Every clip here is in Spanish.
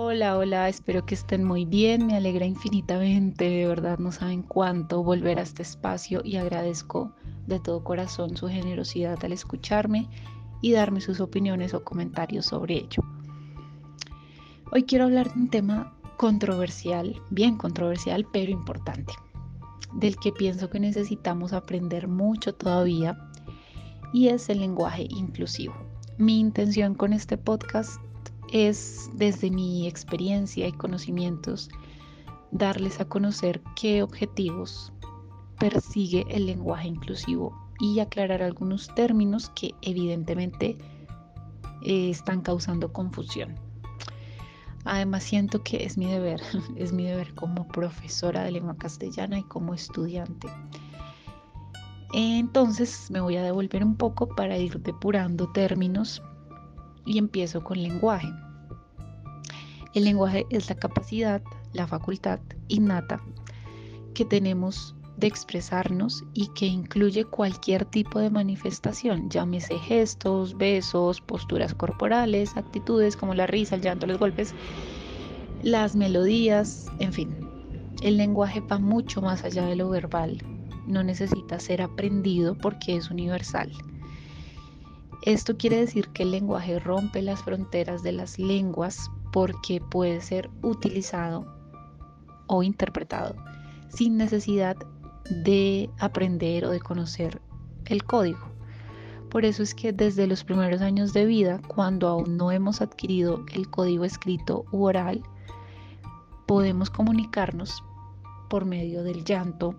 Hola, hola, espero que estén muy bien, me alegra infinitamente, de verdad no saben cuánto volver a este espacio y agradezco de todo corazón su generosidad al escucharme y darme sus opiniones o comentarios sobre ello. Hoy quiero hablar de un tema controversial, bien controversial, pero importante, del que pienso que necesitamos aprender mucho todavía y es el lenguaje inclusivo. Mi intención con este podcast es desde mi experiencia y conocimientos darles a conocer qué objetivos persigue el lenguaje inclusivo y aclarar algunos términos que evidentemente eh, están causando confusión. Además siento que es mi deber, es mi deber como profesora de lengua castellana y como estudiante. Entonces me voy a devolver un poco para ir depurando términos y empiezo con lenguaje. El lenguaje es la capacidad, la facultad innata que tenemos de expresarnos y que incluye cualquier tipo de manifestación, llámese gestos, besos, posturas corporales, actitudes como la risa, el llanto, los golpes, las melodías, en fin. El lenguaje va mucho más allá de lo verbal, no necesita ser aprendido porque es universal. Esto quiere decir que el lenguaje rompe las fronteras de las lenguas porque puede ser utilizado o interpretado sin necesidad de aprender o de conocer el código. Por eso es que desde los primeros años de vida, cuando aún no hemos adquirido el código escrito u oral, podemos comunicarnos por medio del llanto,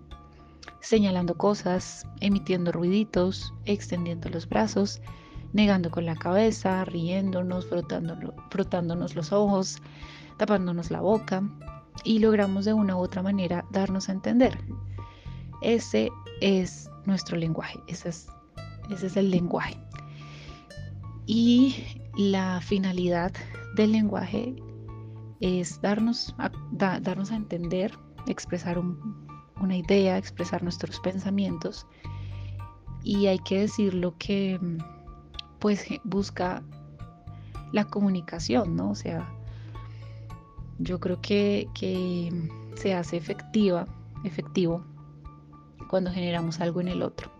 señalando cosas, emitiendo ruiditos, extendiendo los brazos, negando con la cabeza, riéndonos, frotándonos los ojos, tapándonos la boca y logramos de una u otra manera darnos a entender. Ese es nuestro lenguaje, ese es, el lenguaje. Y la finalidad del lenguaje es darnos a, darnos a entender, expresar una idea, expresar nuestros pensamientos. Y hay que decirlo que pues busca la comunicación, ¿no? O sea, yo creo que, se hace efectiva, efectivo cuando generamos algo en el otro.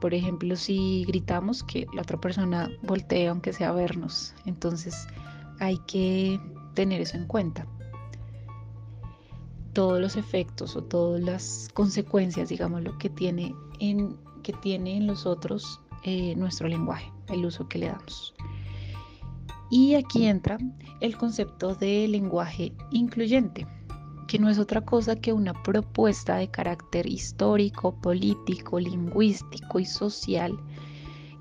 Por ejemplo, si gritamos que la otra persona voltee aunque sea a vernos, entonces hay que tener eso en cuenta. Todos los efectos o todas las consecuencias, digamos, lo que tiene en, que tiene en los otros eh, nuestro lenguaje, el uso que le damos. Y aquí entra el concepto de lenguaje incluyente, que no es otra cosa que una propuesta de carácter histórico, político, lingüístico y social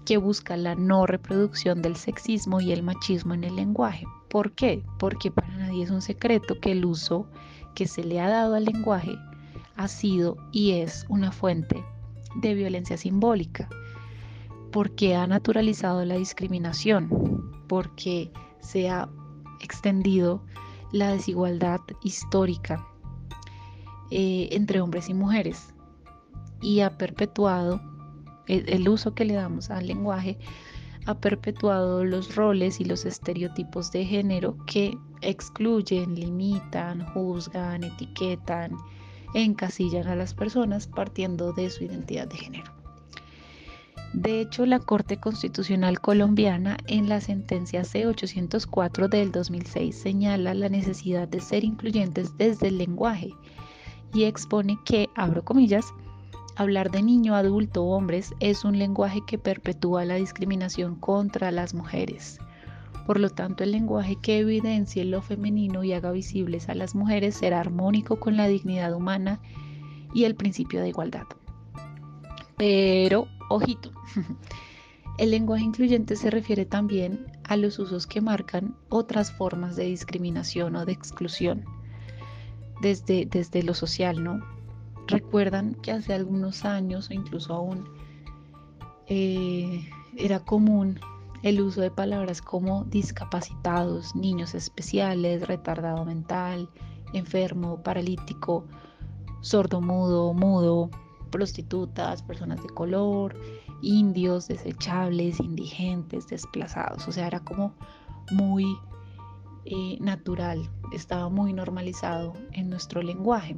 que busca la no reproducción del sexismo y el machismo en el lenguaje. ¿Por qué? Porque para nadie es un secreto que el uso que se le ha dado al lenguaje ha sido y es una fuente de violencia simbólica porque ha naturalizado la discriminación, porque se ha extendido la desigualdad histórica eh, entre hombres y mujeres y ha perpetuado el, uso que le damos al lenguaje ha perpetuado los roles y los estereotipos de género que excluyen, limitan, juzgan, etiquetan, encasillan a las personas partiendo de su identidad de género. De hecho, la Corte Constitucional colombiana en la sentencia C-804 del 2006 señala la necesidad de ser incluyentes desde el lenguaje y expone que, abro comillas, hablar de niño, adulto o hombres es un lenguaje que perpetúa la discriminación contra las mujeres. Por lo tanto, el lenguaje que evidencie lo femenino y haga visibles a las mujeres será armónico con la dignidad humana y el principio de igualdad. Pero Ojito. El lenguaje incluyente se refiere también a los usos que marcan otras formas de discriminación o de exclusión desde, desde lo social, ¿no? Recuerdan que hace algunos años o incluso aún eh, era común el uso de palabras como discapacitados, niños especiales, retardado mental, enfermo, paralítico, sordo mudo, mudo, prostitutas, personas de color, indios, desechables, indigentes, desplazados. O sea, era como muy eh, natural, estaba muy normalizado en nuestro lenguaje.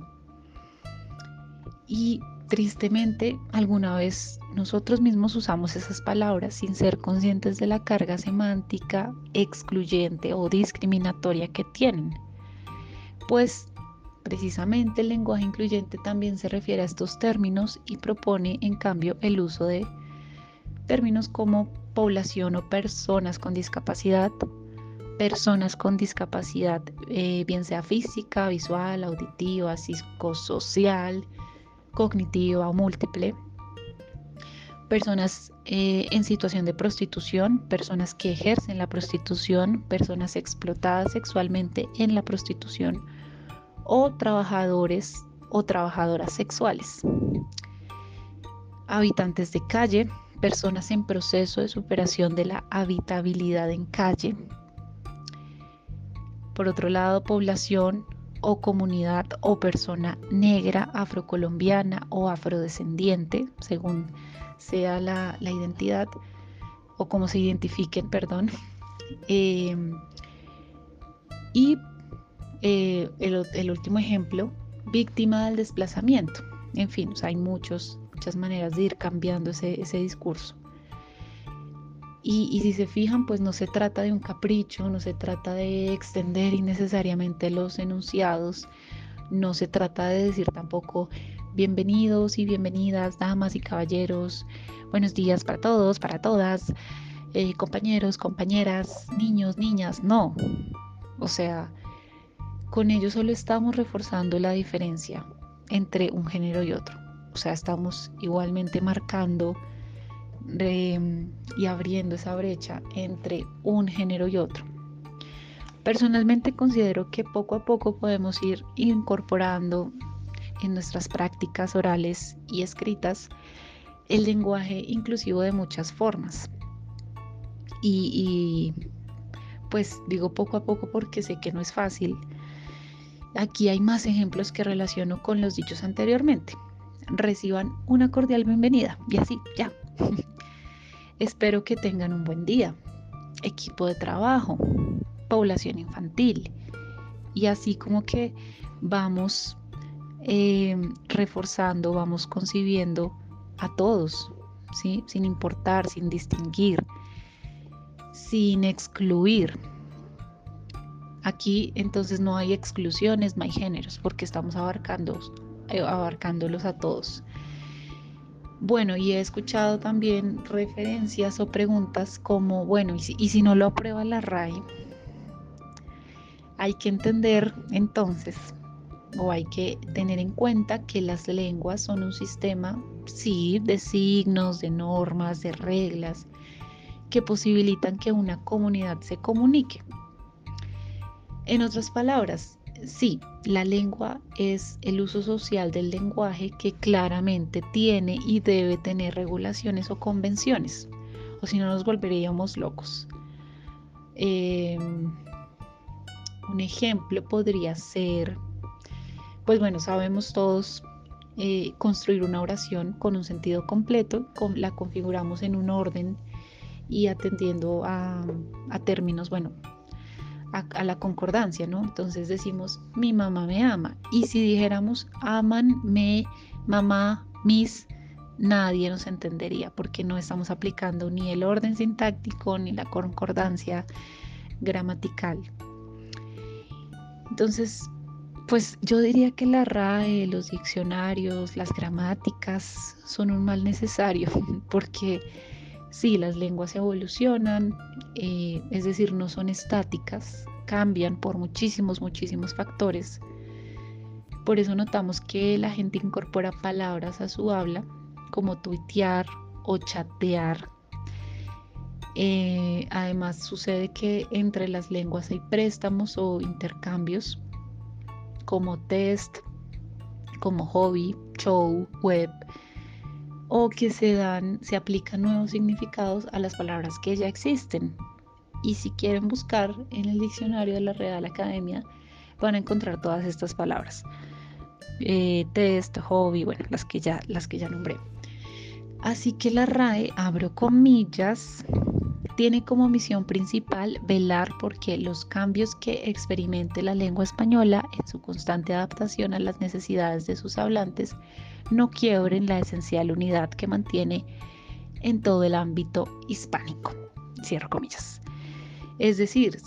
Y tristemente, alguna vez nosotros mismos usamos esas palabras sin ser conscientes de la carga semántica excluyente o discriminatoria que tienen. Pues precisamente el lenguaje incluyente también se refiere a estos términos y propone en cambio el uso de términos como población o personas con discapacidad, personas con discapacidad, eh, bien sea física, visual, auditiva, psicosocial, cognitiva o múltiple, personas eh, en situación de prostitución, personas que ejercen la prostitución, personas explotadas sexualmente en la prostitución o trabajadores o trabajadoras sexuales, habitantes de calle, personas en proceso de superación de la habitabilidad en calle. Por otro lado, población o comunidad o persona negra, afrocolombiana o afrodescendiente, según sea la, identidad o cómo se identifiquen, perdón. Em, y eh, el, último ejemplo, víctima del desplazamiento. En fin, hay muchos, muchas maneras de ir cambiando ese, ese discurso. Y, si se fijan, pues no se trata de un capricho, no se trata de extender innecesariamente los enunciados, no se trata de decir tampoco bienvenidos y bienvenidas, damas y caballeros, buenos días para todos, para todas, eh, compañeros, compañeras, niños, niñas, no. O sea, con ello solo estamos reforzando la diferencia entre un género y otro. O sea, estamos igualmente marcando y abriendo esa brecha entre un género y otro. Personalmente considero que poco a poco podemos ir incorporando en nuestras prácticas orales y escritas el lenguaje inclusivo de muchas formas. Y, y, pues digo poco a poco porque sé que no es fácil. Aquí hay más ejemplos que relaciono con los dichos anteriormente. Reciban una cordial bienvenida y así, ya. Espero que tengan un buen día. Equipo de trabajo, población infantil. Y así como que vamos eh, reforzando, vamos concibiendo a todos, ¿sí? sin importar, sin distinguir, sin excluir. Aquí entonces no hay exclusiones, no hay géneros, porque estamos abarcando, eh, abarcándolos a todos. Bueno, y he escuchado también referencias o preguntas como, bueno, ¿y si, no lo aprueba la RAI? Hay que entender entonces, o hay que tener en cuenta que las lenguas son un sistema, sí, de signos, de normas, de reglas, que posibilitan que una comunidad se comunique. En otras palabras, sí, la lengua es el uso social del lenguaje que claramente tiene y debe tener regulaciones o convenciones, o si no nos volveríamos locos. Em, un ejemplo podría ser, pues bueno, sabemos todos eh, construir una oración con un sentido completo, la configuramos en un orden y atendiendo a términos, bueno, a, la concordancia, ¿no? Entonces decimos, mi mamá me ama. Y si dijéramos, aman, me, mamá, mis, nadie nos entendería porque no estamos aplicando ni el orden sintáctico ni la concordancia gramatical. Entonces, pues yo diría que la RAE, los diccionarios, las gramáticas son un mal necesario porque Sí, las lenguas evolucionan, eh, es decir, no son estáticas, cambian por muchísimos, muchísimos factores. Por eso notamos que la gente incorpora palabras a su habla, como tuitear o chatear. Eh, además, sucede que entre las lenguas hay préstamos o intercambios, como test, como hobby, show, web, o que se dan, se aplican nuevos significados a las palabras que ya existen. Y si quieren buscar en el diccionario de la Real Academia, van a encontrar todas estas palabras. Eh, test, hobby, bueno, las que ya, las que ya nombré. Así que la RAE, abro comillas, tiene como misión principal velar porque los cambios que experimente la lengua española en su constante adaptación a las necesidades de sus hablantes no quiebren la esencial unidad que mantiene en todo el ámbito hispánico. Cierro comillas. Es decir,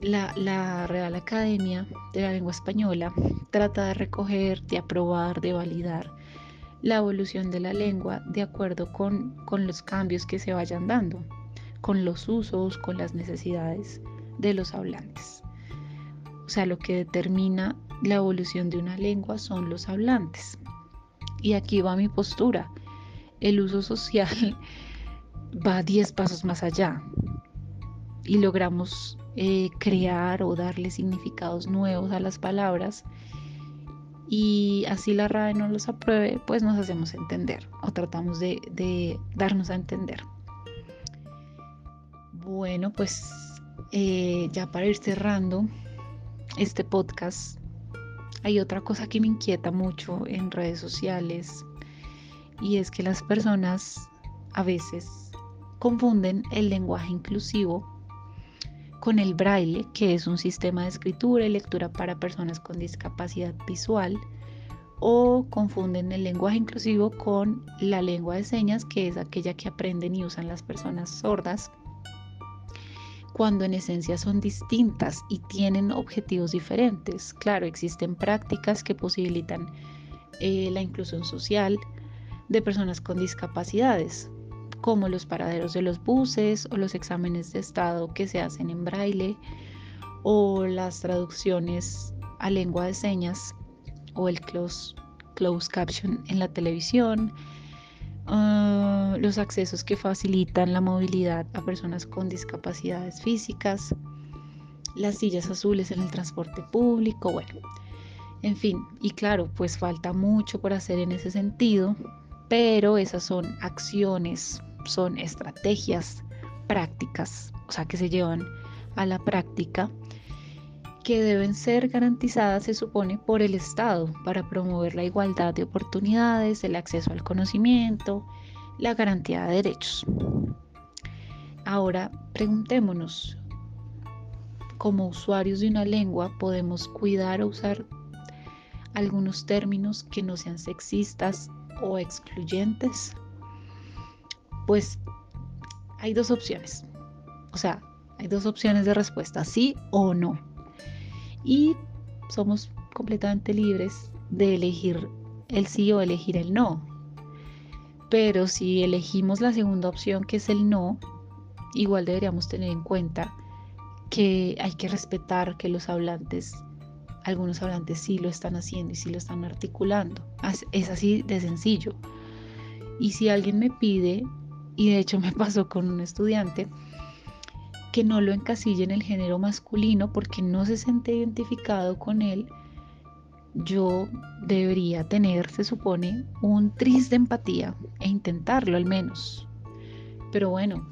la, Real Academia de la Lengua Española trata de recoger, de aprobar, de validar la evolución de la lengua de acuerdo con, con los cambios que se vayan dando, con los usos, con las necesidades de los hablantes. O sea, lo que determina la evolución de una lengua son los hablantes. Y aquí va mi postura. El uso social va 10 pasos más allá y logramos eh, crear o darle significados nuevos a las palabras y así la RAE no los apruebe, pues nos hacemos entender o tratamos de, darnos a entender. Bueno, pues eh, ya para ir cerrando este podcast, hay otra cosa que me inquieta mucho en redes sociales y es que las personas a veces confunden el lenguaje inclusivo con el braille, que es un sistema de escritura y lectura para personas con discapacidad visual, o confunden el lenguaje inclusivo con la lengua de señas, que es aquella que aprenden y usan las personas sordas, cuando en esencia son distintas y tienen objetivos diferentes. Claro, existen prácticas que posibilitan eh, la inclusión social de personas con discapacidades, como los paraderos de los buses o los exámenes de estado que se hacen en braille o las traducciones a lengua de señas o el close, close caption en la televisión, ah, los accesos que facilitan la movilidad a personas con discapacidades físicas, las sillas azules en el transporte público, bueno, en fin, y claro, pues falta mucho por hacer en ese sentido, pero esas son acciones son estrategias prácticas, o sea, que se llevan a la práctica, que deben ser garantizadas, se supone, por el Estado para promover la igualdad de oportunidades, el acceso al conocimiento, la garantía de derechos. Ahora, preguntémonos, como usuarios de una lengua, ¿podemos cuidar o usar algunos términos que no sean sexistas o excluyentes? Pues hay dos opciones. O sea, hay dos opciones de respuesta, sí o no. Y somos completamente libres de elegir el sí o elegir el no. Pero si elegimos la segunda opción, que es el no, igual deberíamos tener en cuenta que hay que respetar que los hablantes, algunos hablantes sí lo están haciendo y sí lo están articulando. Es así de sencillo. Y si alguien me pide y de hecho me pasó con un estudiante que no lo encasille en el género masculino porque no se siente identificado con él, yo debería tener, se supone, un tris de empatía e intentarlo al menos. Pero bueno,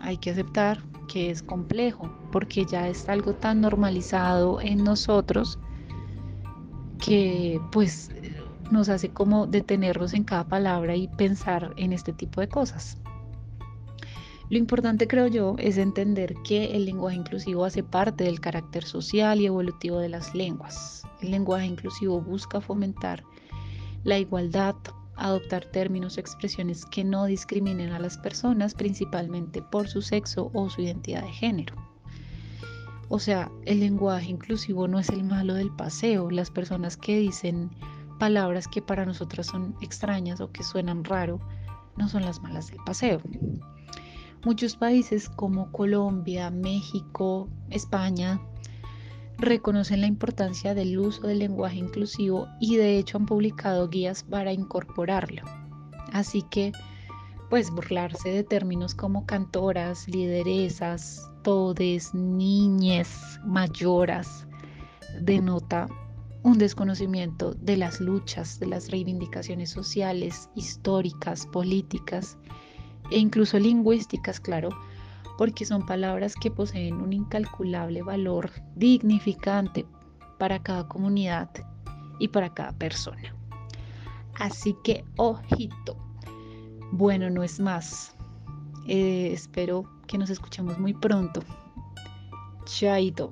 hay que aceptar que es complejo porque ya es algo tan normalizado en nosotros que pues nos hace como detenernos en cada palabra y pensar en este tipo de cosas. Lo importante, creo yo, es entender que el lenguaje inclusivo hace parte del carácter social y evolutivo de las lenguas. El lenguaje inclusivo busca fomentar la igualdad, adoptar términos o expresiones que no discriminen a las personas, principalmente por su sexo o su identidad de género. O sea, el lenguaje inclusivo no es el malo del paseo. Las personas que dicen palabras que para nosotras son extrañas o que suenan raro, no son las malas del paseo. Muchos países como Colombia, México, España reconocen la importancia del uso del lenguaje inclusivo y de hecho han publicado guías para incorporarlo. Así que, pues burlarse de términos como cantoras, lideresas, todes, niñes, mayoras, denota un desconocimiento de las luchas, de las reivindicaciones sociales, históricas, políticas e incluso lingüísticas, claro, porque son palabras que poseen un incalculable valor dignificante para cada comunidad y para cada persona. Así que, ojito. Bueno, no es más. Eh, espero que nos escuchemos muy pronto. Chaito.